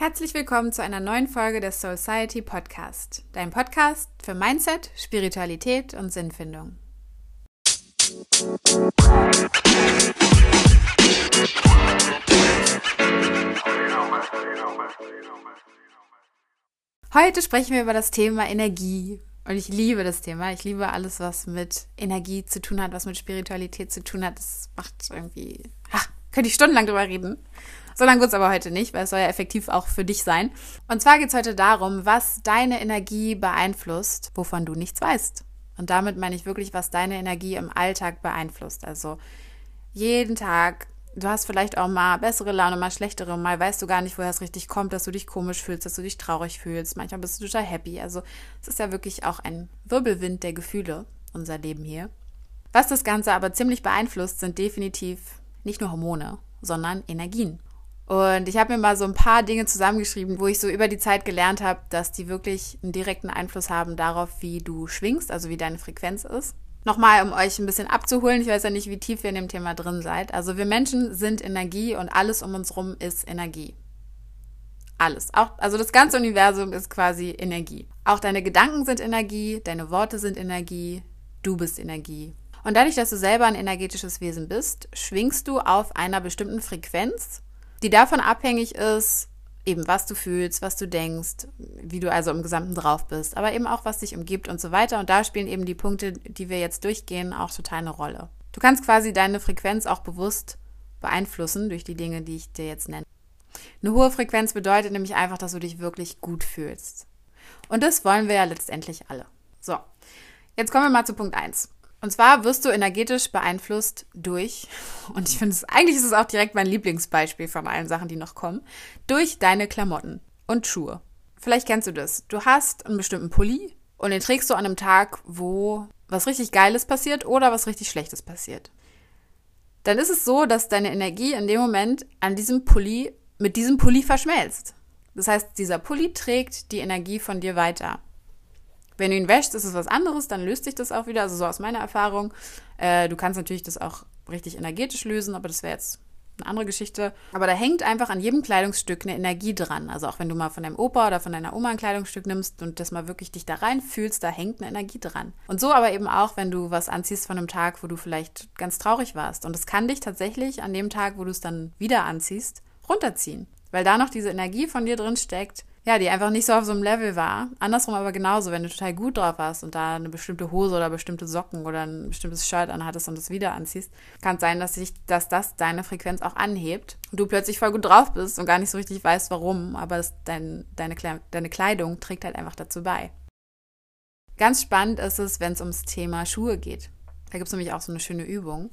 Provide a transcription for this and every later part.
Herzlich willkommen zu einer neuen Folge des Society Podcast, dein Podcast für Mindset, Spiritualität und Sinnfindung. Heute sprechen wir über das Thema Energie. Und ich liebe das Thema. Ich liebe alles, was mit Energie zu tun hat, was mit Spiritualität zu tun hat. Das macht irgendwie. Ha, könnte ich stundenlang drüber reden. So lange wird es aber heute nicht, weil es soll ja effektiv auch für dich sein. Und zwar geht es heute darum, was deine Energie beeinflusst, wovon du nichts weißt. Und damit meine ich wirklich, was deine Energie im Alltag beeinflusst. Also jeden Tag du hast vielleicht auch mal bessere Laune, mal schlechtere, mal weißt du gar nicht, woher es richtig kommt, dass du dich komisch fühlst, dass du dich traurig fühlst. Manchmal bist du total happy. Also es ist ja wirklich auch ein Wirbelwind der Gefühle, unser Leben hier. Was das Ganze aber ziemlich beeinflusst, sind definitiv nicht nur Hormone, sondern Energien. Und ich habe mir mal so ein paar Dinge zusammengeschrieben, wo ich so über die Zeit gelernt habe, dass die wirklich einen direkten Einfluss haben darauf, wie du schwingst, also wie deine Frequenz ist. Nochmal, um euch ein bisschen abzuholen, ich weiß ja nicht, wie tief ihr in dem Thema drin seid. Also wir Menschen sind Energie und alles um uns rum ist Energie. Alles. Auch, also das ganze Universum ist quasi Energie. Auch deine Gedanken sind Energie, deine Worte sind Energie, du bist Energie. Und dadurch, dass du selber ein energetisches Wesen bist, schwingst du auf einer bestimmten Frequenz, die davon abhängig ist, eben was du fühlst, was du denkst, wie du also im Gesamten drauf bist, aber eben auch was dich umgibt und so weiter. Und da spielen eben die Punkte, die wir jetzt durchgehen, auch total eine Rolle. Du kannst quasi deine Frequenz auch bewusst beeinflussen durch die Dinge, die ich dir jetzt nenne. Eine hohe Frequenz bedeutet nämlich einfach, dass du dich wirklich gut fühlst. Und das wollen wir ja letztendlich alle. So, jetzt kommen wir mal zu Punkt 1. Und zwar wirst du energetisch beeinflusst durch, und ich finde es, eigentlich ist es auch direkt mein Lieblingsbeispiel von allen Sachen, die noch kommen, durch deine Klamotten und Schuhe. Vielleicht kennst du das. Du hast einen bestimmten Pulli und den trägst du an einem Tag, wo was richtig Geiles passiert oder was richtig Schlechtes passiert. Dann ist es so, dass deine Energie in dem Moment an diesem Pulli, mit diesem Pulli verschmelzt. Das heißt, dieser Pulli trägt die Energie von dir weiter. Wenn du ihn wäschst, ist es was anderes, dann löst sich das auch wieder. Also so aus meiner Erfahrung. Äh, du kannst natürlich das auch richtig energetisch lösen, aber das wäre jetzt eine andere Geschichte. Aber da hängt einfach an jedem Kleidungsstück eine Energie dran. Also auch wenn du mal von deinem Opa oder von deiner Oma ein Kleidungsstück nimmst und das mal wirklich dich da rein fühlst, da hängt eine Energie dran. Und so aber eben auch, wenn du was anziehst von einem Tag, wo du vielleicht ganz traurig warst. Und es kann dich tatsächlich an dem Tag, wo du es dann wieder anziehst, runterziehen. Weil da noch diese Energie von dir drin steckt, ja, die einfach nicht so auf so einem Level war. Andersrum aber genauso, wenn du total gut drauf warst und da eine bestimmte Hose oder bestimmte Socken oder ein bestimmtes Shirt anhattest und das wieder anziehst, kann es sein, dass, sich, dass das deine Frequenz auch anhebt und du plötzlich voll gut drauf bist und gar nicht so richtig weißt, warum, aber dein, deine, deine Kleidung trägt halt einfach dazu bei. Ganz spannend ist es, wenn es ums Thema Schuhe geht. Da gibt es nämlich auch so eine schöne Übung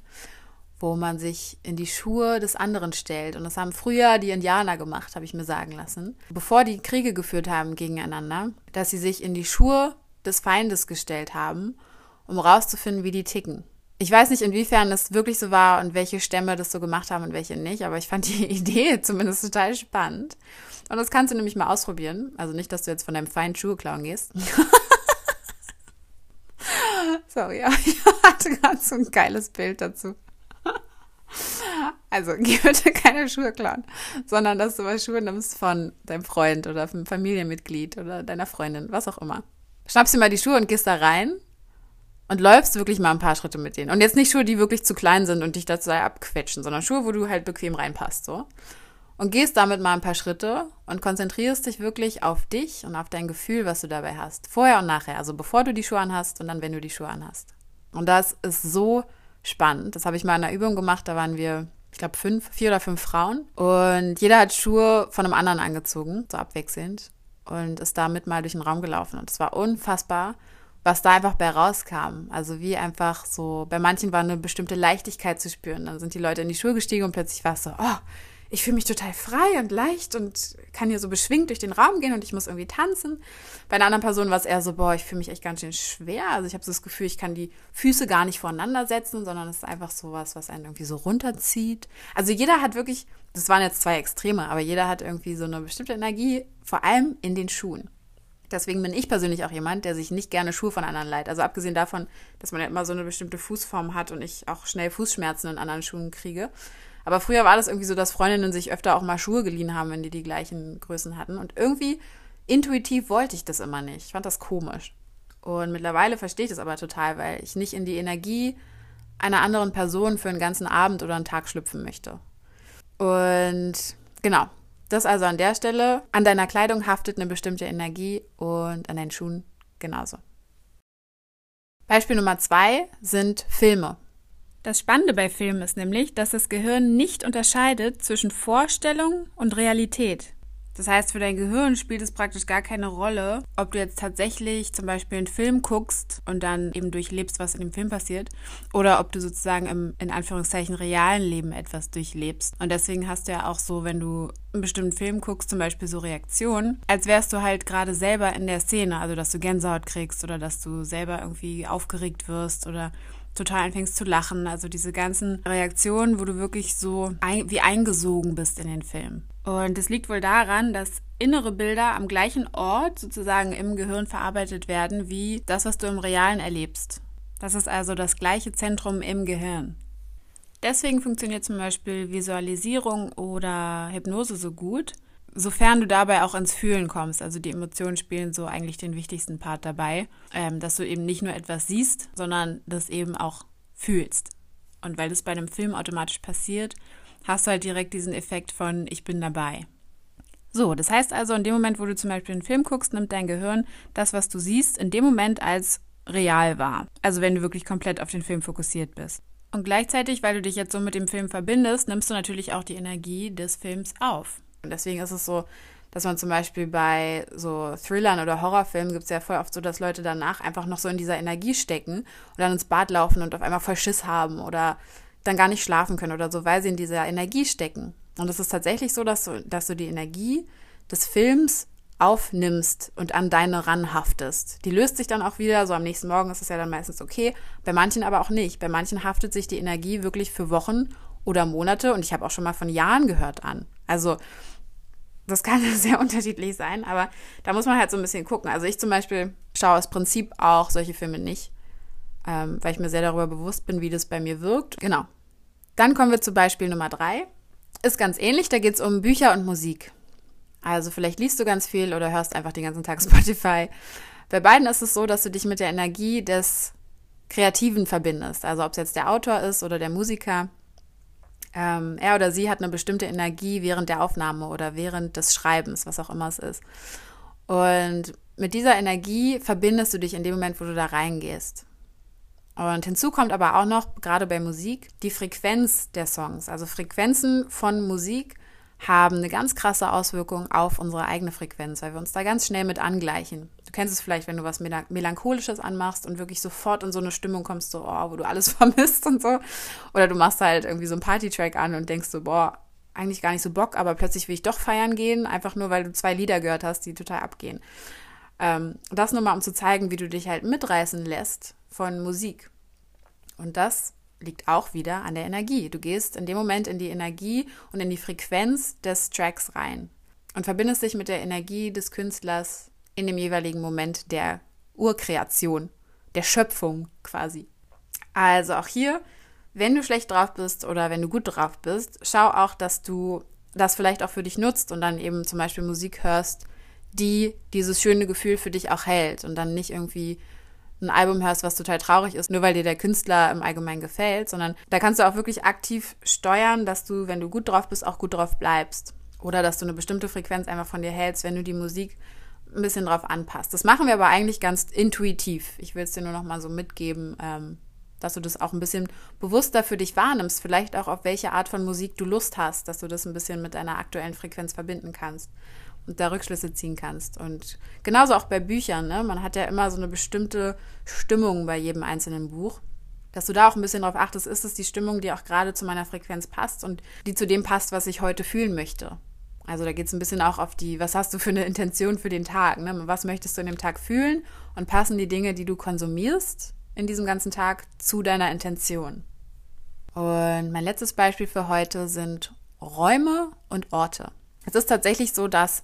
wo man sich in die Schuhe des anderen stellt. Und das haben früher die Indianer gemacht, habe ich mir sagen lassen. Bevor die Kriege geführt haben gegeneinander, dass sie sich in die Schuhe des Feindes gestellt haben, um rauszufinden, wie die ticken. Ich weiß nicht, inwiefern das wirklich so war und welche Stämme das so gemacht haben und welche nicht, aber ich fand die Idee zumindest total spannend. Und das kannst du nämlich mal ausprobieren. Also nicht, dass du jetzt von deinem feinen Schuhe klauen gehst. Sorry, aber ich hatte gerade so ein geiles Bild dazu. Also geh bitte keine Schuhe klauen, sondern dass du mal Schuhe nimmst von deinem Freund oder einem Familienmitglied oder deiner Freundin, was auch immer. Schnappst dir mal die Schuhe und gehst da rein und läufst wirklich mal ein paar Schritte mit denen. Und jetzt nicht Schuhe, die wirklich zu klein sind und dich dazu abquetschen, sondern Schuhe, wo du halt bequem reinpasst, so. Und gehst damit mal ein paar Schritte und konzentrierst dich wirklich auf dich und auf dein Gefühl, was du dabei hast. Vorher und nachher. Also bevor du die Schuhe anhast und dann, wenn du die Schuhe anhast. Und das ist so spannend. Das habe ich mal in einer Übung gemacht. Da waren wir, ich glaube, fünf, vier oder fünf Frauen. Und jeder hat Schuhe von einem anderen angezogen, so abwechselnd. Und ist damit mal durch den Raum gelaufen. Und es war unfassbar, was da einfach bei rauskam. Also wie einfach so, bei manchen war eine bestimmte Leichtigkeit zu spüren. Dann sind die Leute in die Schuhe gestiegen und plötzlich war es so, oh, ich fühle mich total frei und leicht und kann hier so beschwingt durch den Raum gehen und ich muss irgendwie tanzen. Bei einer anderen Person war es eher so, boah, ich fühle mich echt ganz schön schwer. Also ich habe so das Gefühl, ich kann die Füße gar nicht voreinander setzen, sondern es ist einfach so was, was einen irgendwie so runterzieht. Also jeder hat wirklich, das waren jetzt zwei Extreme, aber jeder hat irgendwie so eine bestimmte Energie, vor allem in den Schuhen. Deswegen bin ich persönlich auch jemand, der sich nicht gerne Schuhe von anderen leiht. Also abgesehen davon, dass man ja immer so eine bestimmte Fußform hat und ich auch schnell Fußschmerzen in anderen Schuhen kriege, Aber früher war das irgendwie so, dass Freundinnen sich öfter auch mal Schuhe geliehen haben, wenn die die gleichen Größen hatten. Und irgendwie intuitiv wollte ich das immer nicht. Ich fand das komisch. Und mittlerweile verstehe ich das aber total, weil ich nicht in die Energie einer anderen Person für einen ganzen Abend oder einen Tag schlüpfen möchte. Und genau, das also an der Stelle. An deiner Kleidung haftet eine bestimmte Energie und an deinen Schuhen genauso. Beispiel Nummer zwei sind Filme. Das Spannende bei Filmen ist nämlich, dass das Gehirn nicht unterscheidet zwischen Vorstellung und Realität. Das heißt, für dein Gehirn spielt es praktisch gar keine Rolle, ob du jetzt tatsächlich zum Beispiel einen Film guckst und dann eben durchlebst, was in dem Film passiert, oder ob du sozusagen im, in Anführungszeichen, realen Leben etwas durchlebst. Und deswegen hast du ja auch so, wenn du einen bestimmten Film guckst, zum Beispiel so Reaktionen, als wärst du halt gerade selber in der Szene, also dass du Gänsehaut kriegst oder dass du selber irgendwie aufgeregt wirst oder total anfängst zu lachen. Also diese ganzen Reaktionen, wo du wirklich so ein, wie eingesogen bist in den Film. Und es liegt wohl daran, dass innere Bilder am gleichen Ort sozusagen im Gehirn verarbeitet werden wie das, was du im Realen erlebst. Das ist also das gleiche Zentrum im Gehirn. Deswegen funktioniert zum Beispiel Visualisierung oder Hypnose so gut, sofern du dabei auch ins Fühlen kommst. Also die Emotionen spielen so eigentlich den wichtigsten Part dabei, ähm, dass du eben nicht nur etwas siehst, sondern das eben auch fühlst. Und weil das bei einem Film automatisch passiert, hast du halt direkt diesen Effekt von ich bin dabei. So, das heißt also, in dem Moment, wo du zum Beispiel einen Film guckst, nimmt dein Gehirn das, was du siehst, in dem Moment als real wahr. Also wenn du wirklich komplett auf den Film fokussiert bist. Und gleichzeitig, weil du dich jetzt so mit dem Film verbindest, nimmst du natürlich auch die Energie des Films auf. Und deswegen ist es so, dass man zum Beispiel bei so Thrillern oder Horrorfilmen gibt es ja voll oft so, dass Leute danach einfach noch so in dieser Energie stecken und dann ins Bad laufen und auf einmal voll Schiss haben oder dann gar nicht schlafen können oder so, weil sie in dieser Energie stecken. Und es ist tatsächlich so, dass du, dass du die Energie des Films aufnimmst und an deine ranhaftest. Die löst sich dann auch wieder, so am nächsten Morgen ist es ja dann meistens okay, bei manchen aber auch nicht. Bei manchen haftet sich die Energie wirklich für Wochen oder Monate und ich habe auch schon mal von Jahren gehört an. Also das kann sehr unterschiedlich sein, aber da muss man halt so ein bisschen gucken. Also ich zum Beispiel schaue aus Prinzip auch solche Filme nicht, ähm, weil ich mir sehr darüber bewusst bin, wie das bei mir wirkt. Genau. Dann kommen wir zu Beispiel Nummer drei. Ist ganz ähnlich, da geht es um Bücher und Musik. Also vielleicht liest du ganz viel oder hörst einfach den ganzen Tag Spotify. Bei beiden ist es so, dass du dich mit der Energie des Kreativen verbindest. Also ob es jetzt der Autor ist oder der Musiker. Ähm, er oder sie hat eine bestimmte Energie während der Aufnahme oder während des Schreibens, was auch immer es ist. Und mit dieser Energie verbindest du dich in dem Moment, wo du da reingehst. Und hinzu kommt aber auch noch, gerade bei Musik, die Frequenz der Songs. Also Frequenzen von Musik haben eine ganz krasse Auswirkung auf unsere eigene Frequenz, weil wir uns da ganz schnell mit angleichen. Du kennst es vielleicht, wenn du was Melancholisches anmachst und wirklich sofort in so eine Stimmung kommst, so, oh, wo du alles vermisst und so. Oder du machst halt irgendwie so einen Party-Track an und denkst so, boah, eigentlich gar nicht so Bock, aber plötzlich will ich doch feiern gehen, einfach nur, weil du zwei Lieder gehört hast, die total abgehen. Ähm, das nur mal, um zu zeigen, wie du dich halt mitreißen lässt von Musik. Und das liegt auch wieder an der Energie. Du gehst in dem Moment in die Energie und in die Frequenz des Tracks rein und verbindest dich mit der Energie des Künstlers in dem jeweiligen Moment der Urkreation, der Schöpfung quasi. Also auch hier, wenn du schlecht drauf bist oder wenn du gut drauf bist, schau auch, dass du das vielleicht auch für dich nutzt und dann eben zum Beispiel Musik hörst, die dieses schöne Gefühl für dich auch hält und dann nicht irgendwie ein Album hörst, was total traurig ist, nur weil dir der Künstler im Allgemeinen gefällt, sondern da kannst du auch wirklich aktiv steuern, dass du, wenn du gut drauf bist, auch gut drauf bleibst. Oder dass du eine bestimmte Frequenz einfach von dir hältst, wenn du die Musik ein bisschen drauf anpasst. Das machen wir aber eigentlich ganz intuitiv. Ich will es dir nur noch mal so mitgeben, ähm, dass du das auch ein bisschen bewusster für dich wahrnimmst. Vielleicht auch auf welche Art von Musik du Lust hast, dass du das ein bisschen mit deiner aktuellen Frequenz verbinden kannst und da Rückschlüsse ziehen kannst. Und genauso auch bei Büchern. Ne? Man hat ja immer so eine bestimmte Stimmung bei jedem einzelnen Buch. Dass du da auch ein bisschen drauf achtest, ist es die Stimmung, die auch gerade zu meiner Frequenz passt und die zu dem passt, was ich heute fühlen möchte. Also da geht es ein bisschen auch auf die, was hast du für eine Intention für den Tag? Ne? Was möchtest du in dem Tag fühlen? Und passen die Dinge, die du konsumierst in diesem ganzen Tag, zu deiner Intention? Und mein letztes Beispiel für heute sind Räume und Orte. Es ist tatsächlich so, dass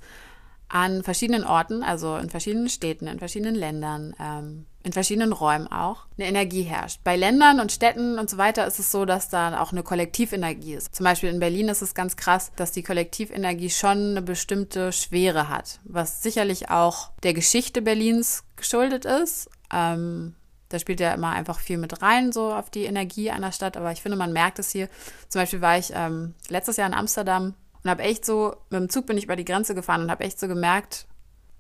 an verschiedenen Orten, also in verschiedenen Städten, in verschiedenen Ländern, ähm, in verschiedenen Räumen auch, eine Energie herrscht. Bei Ländern und Städten und so weiter ist es so, dass da auch eine Kollektivenergie ist. Zum Beispiel in Berlin ist es ganz krass, dass die Kollektivenergie schon eine bestimmte Schwere hat, was sicherlich auch der Geschichte Berlins geschuldet ist. Ähm, da spielt ja immer einfach viel mit rein, so auf die Energie einer Stadt. Aber ich finde, man merkt es hier. Zum Beispiel war ich ähm, letztes Jahr in Amsterdam und habe echt so, mit dem Zug bin ich über die Grenze gefahren und habe echt so gemerkt,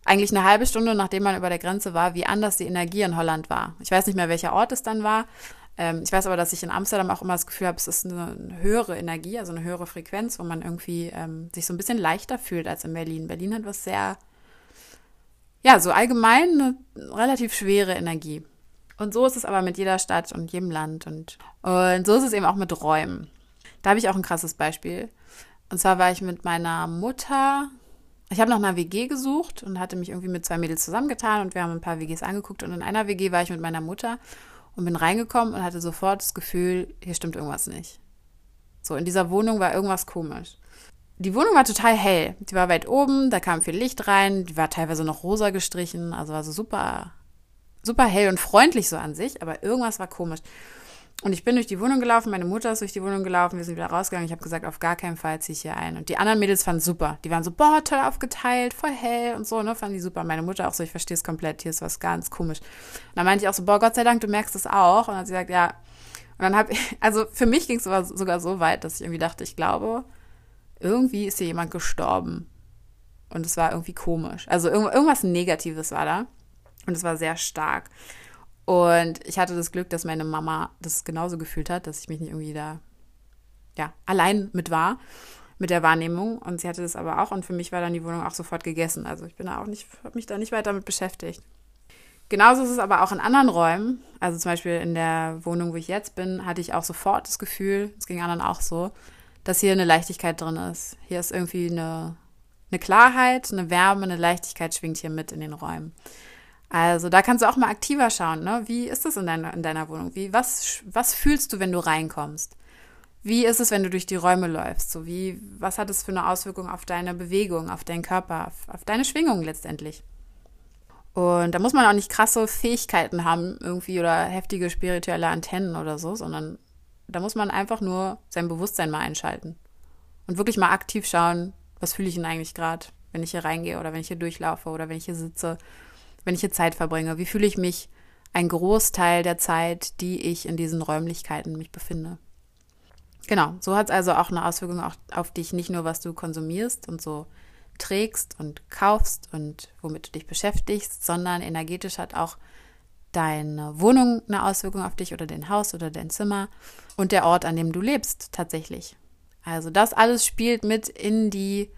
eigentlich eine halbe Stunde nachdem man über der Grenze war, wie anders die Energie in Holland war. Ich weiß nicht mehr, welcher Ort es dann war. Ähm, ich weiß aber, dass ich in Amsterdam auch immer das Gefühl habe, es ist eine, höhere Energie, also eine höhere Frequenz, wo man irgendwie ähm, sich so ein bisschen leichter fühlt als in Berlin. Berlin hat was sehr, ja, so allgemein eine relativ schwere Energie. Und so ist es aber mit jeder Stadt und jedem Land und, und so ist es eben auch mit Räumen. Da habe ich auch ein krasses Beispiel. Und zwar war ich mit meiner Mutter, ich habe nach einer WG gesucht und hatte mich irgendwie mit zwei Mädels zusammengetan und wir haben ein paar WGs angeguckt und in einer WG war ich mit meiner Mutter und bin reingekommen und hatte sofort das Gefühl, hier stimmt irgendwas nicht. So, in dieser Wohnung war irgendwas komisch. Die Wohnung war total hell. Die war weit oben, da kam viel Licht rein, die war teilweise noch rosa gestrichen, also war so super, super hell und freundlich so an sich, aber irgendwas war komisch. Und ich bin durch die Wohnung gelaufen, meine Mutter ist durch die Wohnung gelaufen, wir sind wieder rausgegangen. Ich habe gesagt, auf gar keinen Fall ziehe ich hier ein. Und die anderen Mädels fanden super. Die waren so, boah, toll aufgeteilt, voll hell und so, ne? Fanden die super. Meine Mutter auch so, ich verstehe es komplett, hier ist was ganz komisch. Und dann meinte ich auch so, boah, Gott sei Dank, du merkst es auch. Und dann hat sie gesagt, ja. Und dann habe ich, also für mich ging es sogar so weit, dass ich irgendwie dachte, ich glaube, irgendwie ist hier jemand gestorben. Und es war irgendwie komisch. Also irgendwas Negatives war da. Und es war sehr stark. Und ich hatte das Glück, dass meine Mama das genauso gefühlt hat, dass ich mich nicht irgendwie da ja, allein mit war, mit der Wahrnehmung. Und sie hatte das aber auch. Und für mich war dann die Wohnung auch sofort gegessen. Also ich bin da auch nicht, habe mich da nicht weiter damit beschäftigt. Genauso ist es aber auch in anderen Räumen. Also zum Beispiel in der Wohnung, wo ich jetzt bin, hatte ich auch sofort das Gefühl, es ging anderen auch so, dass hier eine Leichtigkeit drin ist. Hier ist irgendwie eine, eine Klarheit, eine Wärme, eine Leichtigkeit schwingt hier mit in den Räumen. Also da kannst du auch mal aktiver schauen. Ne? Wie ist es in deiner, in deiner Wohnung? Wie, was, was fühlst du, wenn du reinkommst? Wie ist es, wenn du durch die Räume läufst? So wie, was hat es für eine Auswirkung auf deine Bewegung, auf deinen Körper, auf, auf deine Schwingung letztendlich? Und da muss man auch nicht krasse Fähigkeiten haben, irgendwie oder heftige spirituelle Antennen oder so, sondern da muss man einfach nur sein Bewusstsein mal einschalten. Und wirklich mal aktiv schauen, was fühle ich denn eigentlich gerade, wenn ich hier reingehe oder wenn ich hier durchlaufe oder wenn ich hier sitze wenn ich hier Zeit verbringe? Wie fühle ich mich ein Großteil der Zeit, die ich in diesen Räumlichkeiten mich befinde? Genau, so hat es also auch eine Auswirkung auch auf dich, nicht nur was du konsumierst und so trägst und kaufst und womit du dich beschäftigst, sondern energetisch hat auch deine Wohnung eine Auswirkung auf dich oder dein Haus oder dein Zimmer und der Ort, an dem du lebst tatsächlich. Also das alles spielt mit in die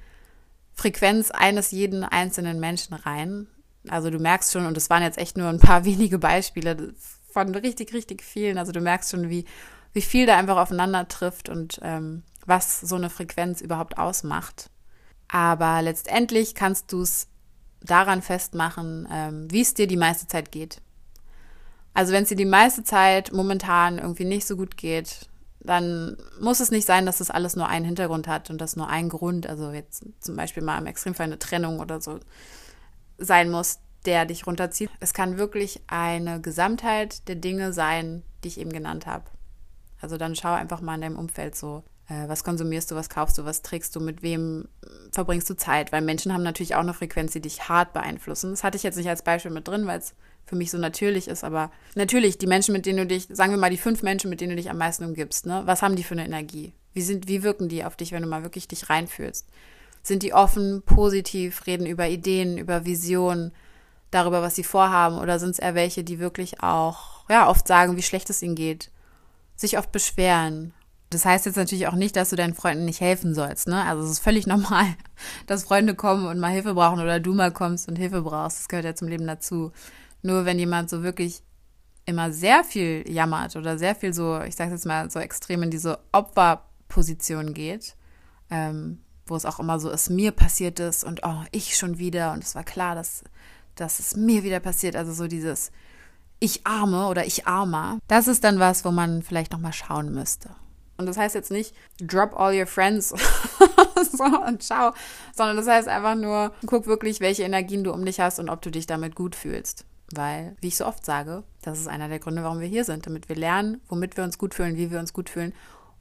Frequenz eines jeden einzelnen Menschen rein also du merkst schon, und es waren jetzt echt nur ein paar wenige Beispiele von richtig, richtig vielen. Also du merkst schon, wie, wie viel da einfach aufeinander trifft und ähm, was so eine Frequenz überhaupt ausmacht. Aber letztendlich kannst du es daran festmachen, ähm, wie es dir die meiste Zeit geht. Also wenn es dir die meiste Zeit momentan irgendwie nicht so gut geht, dann muss es nicht sein, dass das alles nur einen Hintergrund hat und das nur einen Grund, also jetzt zum Beispiel mal im Extremfall eine Trennung oder so, sein muss, der dich runterzieht. Es kann wirklich eine Gesamtheit der Dinge sein, die ich eben genannt habe. Also dann schau einfach mal in deinem Umfeld so, äh, was konsumierst du, was kaufst du, was trägst du, mit wem verbringst du Zeit, weil Menschen haben natürlich auch eine Frequenz, die dich hart beeinflussen. Das hatte ich jetzt nicht als Beispiel mit drin, weil es für mich so natürlich ist, aber natürlich, die Menschen, mit denen du dich, sagen wir mal, die fünf Menschen, mit denen du dich am meisten umgibst, ne, was haben die für eine Energie? Wie sind, wie wirken die auf dich, wenn du mal wirklich dich reinfühlst? Sind die offen, positiv, reden über Ideen, über Visionen, darüber, was sie vorhaben? Oder sind es eher welche, die wirklich auch, ja, oft sagen, wie schlecht es ihnen geht, sich oft beschweren? Das heißt jetzt natürlich auch nicht, dass du deinen Freunden nicht helfen sollst, ne? Also es ist völlig normal, dass Freunde kommen und mal Hilfe brauchen oder du mal kommst und Hilfe brauchst. Das gehört ja zum Leben dazu. Nur wenn jemand so wirklich immer sehr viel jammert oder sehr viel so, ich sage jetzt mal so extrem in diese Opferposition geht, ähm, wo es auch immer so ist, mir passiert es und oh, ich schon wieder und es war klar, dass, dass es mir wieder passiert. Also so dieses Ich arme oder ich armer. Das ist dann was, wo man vielleicht nochmal schauen müsste. Und das heißt jetzt nicht, drop all your friends so, und ciao. Sondern das heißt einfach nur, guck wirklich, welche Energien du um dich hast und ob du dich damit gut fühlst. Weil, wie ich so oft sage, das ist einer der Gründe, warum wir hier sind, damit wir lernen, womit wir uns gut fühlen, wie wir uns gut fühlen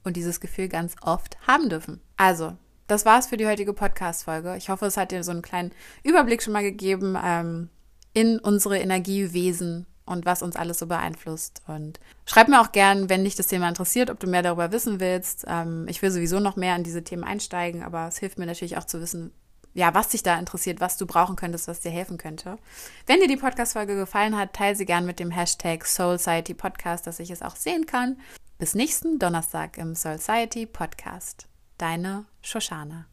und dieses Gefühl ganz oft haben dürfen. Also, das war's für die heutige Podcast-Folge. Ich hoffe, es hat dir so einen kleinen Überblick schon mal gegeben ähm, in unsere Energiewesen und was uns alles so beeinflusst. Und schreib mir auch gern, wenn dich das Thema interessiert, ob du mehr darüber wissen willst. Ähm, ich will sowieso noch mehr in diese Themen einsteigen, aber es hilft mir natürlich auch zu wissen, ja, was dich da interessiert, was du brauchen könntest, was dir helfen könnte. Wenn dir die Podcast-Folge gefallen hat, teile sie gern mit dem Hashtag Soulciety Podcast, dass ich es auch sehen kann. Bis nächsten Donnerstag im Soulciety Podcast. Deine Shoshana.